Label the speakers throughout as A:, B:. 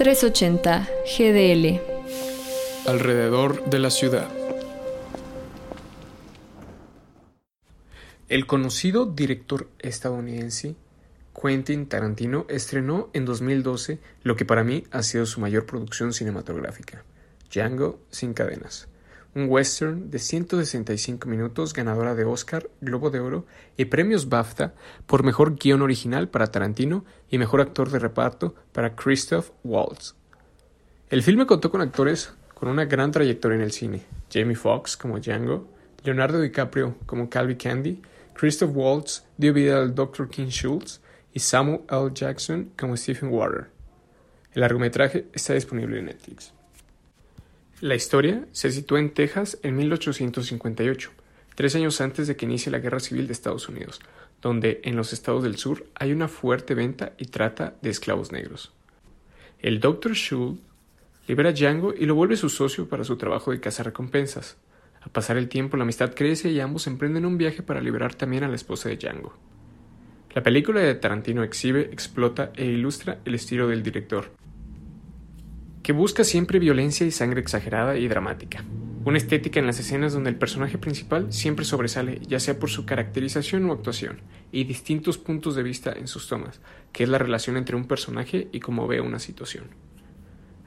A: 380 GDL.
B: Alrededor de la ciudad. El conocido director estadounidense Quentin Tarantino estrenó en 2012 lo que para mí ha sido su mayor producción cinematográfica, Django sin cadenas, un western de 165 minutos ganadora de Oscar, Globo de Oro y premios BAFTA por mejor guion original para Tarantino y mejor actor de reparto para Christoph Waltz. El filme contó con actores con una gran trayectoria en el cine, Jamie Foxx como Django, Leonardo DiCaprio como Calvi Candy, Christoph Waltz dio vida al Dr. King Schultz y Samuel L. Jackson como Stephen Water. El largometraje está disponible en Netflix. La historia se sitúa en Texas en 1858, tres años antes de que inicie la Guerra Civil de Estados Unidos, donde en los estados del sur hay una fuerte venta y trata de esclavos negros. El Dr. Schultz libera a Django y lo vuelve su socio para su trabajo de recompensas. A pasar el tiempo, la amistad crece y ambos emprenden un viaje para liberar también a la esposa de Django. La película de Tarantino exhibe, explota e ilustra el estilo del director, busca siempre violencia y sangre exagerada y dramática. Una estética en las escenas donde el personaje principal siempre sobresale, ya sea por su caracterización o actuación, y distintos puntos de vista en sus tomas, que es la relación entre un personaje y cómo ve una situación.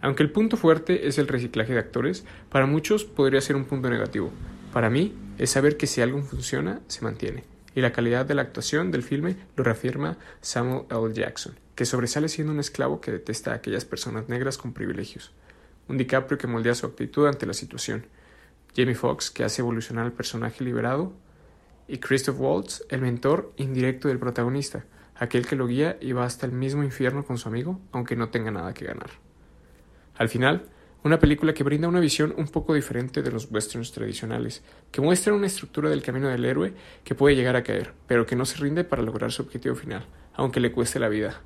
B: Aunque el punto fuerte es el reciclaje de actores, para muchos podría ser un punto negativo. Para mí es saber que si algo funciona, se mantiene. Y la calidad de la actuación del filme lo reafirma Samuel L. Jackson, que sobresale siendo un esclavo que detesta a aquellas personas negras con privilegios, un DiCaprio que moldea su actitud ante la situación, Jamie Foxx que hace evolucionar al personaje liberado, y Christoph Waltz, el mentor indirecto del protagonista, aquel que lo guía y va hasta el mismo infierno con su amigo, aunque no tenga nada que ganar. Al final, una película que brinda una visión un poco diferente de los westerns tradicionales, que muestra una estructura del camino del héroe que puede llegar a caer, pero que no se rinde para lograr su objetivo final, aunque le cueste la vida,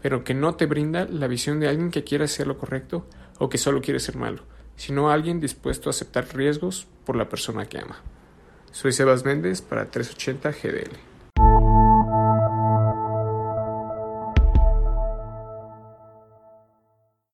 B: pero que no te brinda la visión de alguien que quiere hacer lo correcto o que solo quiere ser malo, sino alguien dispuesto a aceptar riesgos por la persona que ama. Soy Sebas Méndez para 380 GDL.